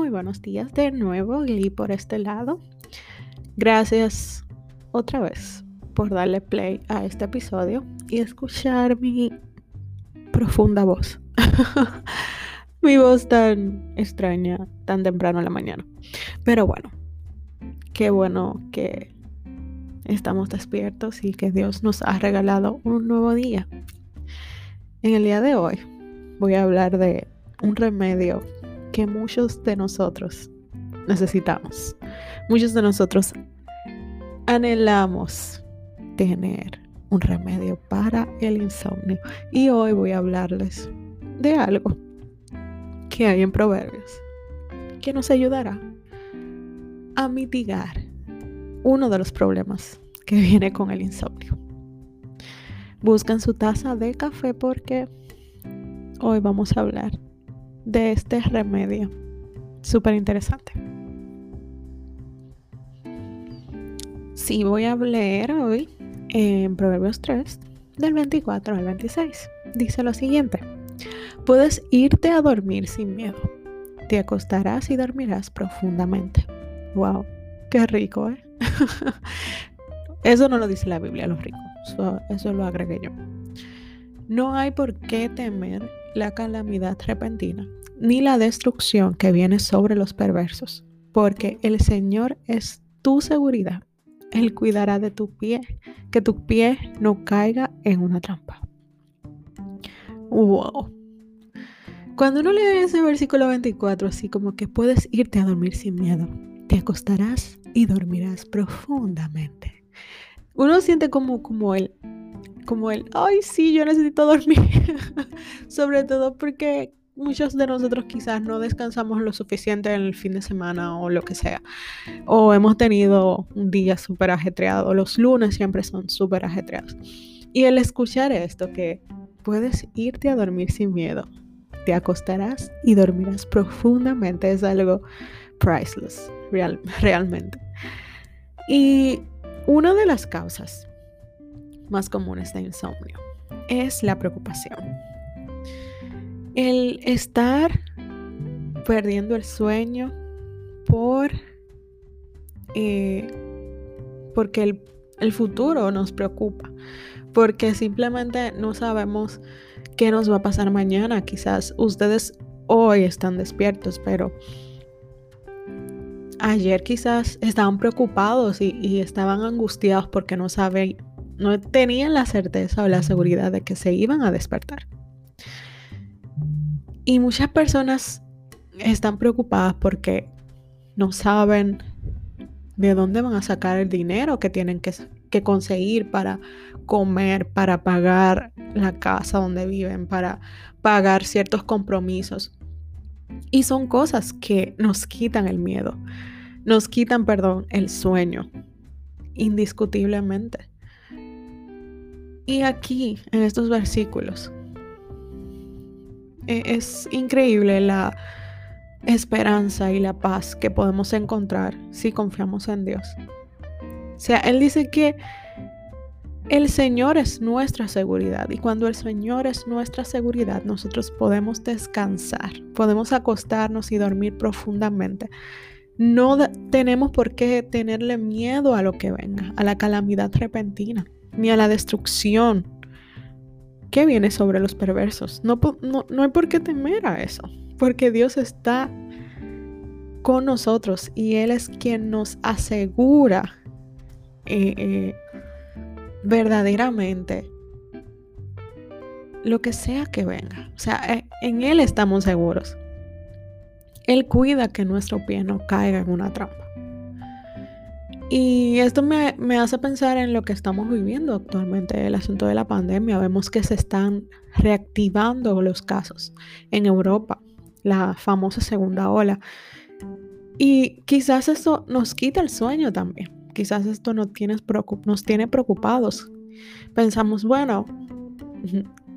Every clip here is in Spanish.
Muy buenos días de nuevo, y por este lado. Gracias otra vez por darle play a este episodio y escuchar mi profunda voz. mi voz tan extraña, tan temprano en la mañana. Pero bueno, qué bueno que estamos despiertos y que Dios nos ha regalado un nuevo día. En el día de hoy voy a hablar de un remedio que muchos de nosotros necesitamos. Muchos de nosotros anhelamos tener un remedio para el insomnio. Y hoy voy a hablarles de algo que hay en Proverbios que nos ayudará a mitigar uno de los problemas que viene con el insomnio. Buscan su taza de café porque hoy vamos a hablar de este remedio. Súper interesante. Sí, voy a leer hoy en Proverbios 3, del 24 al 26. Dice lo siguiente. Puedes irte a dormir sin miedo. Te acostarás y dormirás profundamente. Wow, qué rico, ¿eh? eso no lo dice la Biblia, los ricos. eso lo agregué yo. No hay por qué temer la calamidad repentina, ni la destrucción que viene sobre los perversos, porque el Señor es tu seguridad. Él cuidará de tu pie, que tu pie no caiga en una trampa. Wow. Cuando uno lee ese versículo 24, así como que puedes irte a dormir sin miedo, te acostarás y dormirás profundamente. Uno siente como, como el, como el, ay, sí, yo necesito dormir. Sobre todo porque muchos de nosotros quizás no descansamos lo suficiente en el fin de semana o lo que sea. O hemos tenido un día súper ajetreado. Los lunes siempre son súper ajetreados. Y el escuchar esto, que puedes irte a dormir sin miedo, te acostarás y dormirás profundamente, es algo priceless, real, realmente. Y una de las causas más comunes de insomnio es la preocupación. El estar perdiendo el sueño por eh, porque el, el futuro nos preocupa, porque simplemente no sabemos qué nos va a pasar mañana. Quizás ustedes hoy están despiertos, pero ayer quizás estaban preocupados y, estaban angustiados porque no saben, no tenían la certeza o la seguridad de que se iban a despertar. Y muchas personas están preocupadas porque no saben de dónde van a sacar el dinero que tienen que, conseguir para comer, para pagar la casa donde viven, para pagar ciertos compromisos. Y son cosas que nos quitan el miedo, nos quitan, perdón, el sueño, indiscutiblemente. Y aquí, en estos versículos, es increíble la esperanza y la paz que podemos encontrar si confiamos en Dios. O sea, Él dice que el Señor es nuestra seguridad y cuando el Señor es nuestra seguridad, nosotros podemos descansar, podemos acostarnos y dormir profundamente. No tenemos por qué tenerle miedo a lo que venga, a la calamidad repentina, ni a la destrucción que viene sobre los perversos. No, no, hay por qué temer a eso, porque Dios está con nosotros y Él es quien nos asegura eh, eh, verdaderamente lo que sea que venga. O sea, eh, en Él estamos seguros. Él cuida que nuestro pie no caiga en una trampa. Y esto me, hace pensar en lo que estamos viviendo actualmente, el asunto de la pandemia. Vemos que se están reactivando los casos en Europa, la famosa segunda ola. Y quizás esto nos quita el sueño también. Quizás esto nos tiene, nos tiene preocupados. Pensamos, bueno,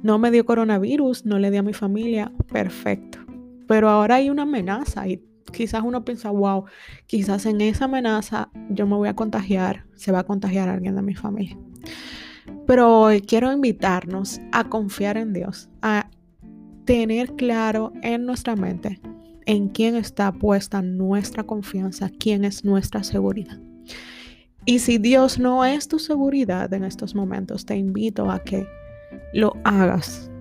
no me dio coronavirus, no le di a mi familia, perfecto. Pero ahora hay una amenaza y quizás uno piensa, wow, quizás en esa amenaza yo me voy a contagiar, se va a contagiar alguien de mi familia. Pero hoy quiero invitarnos a confiar en Dios, a tener claro en nuestra mente en quién está puesta nuestra confianza, quién es nuestra seguridad. Y si Dios no es tu seguridad en estos momentos, te invito a que lo hagas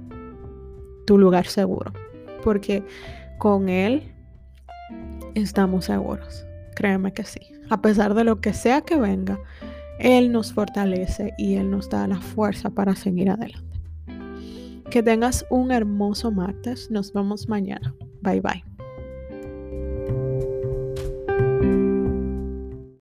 tu lugar seguro, porque con Él estamos seguros. Créeme que sí. A pesar de lo que sea que venga, Él nos fortalece y Él nos da la fuerza para seguir adelante. Que tengas un hermoso martes. Nos vemos mañana. Bye bye.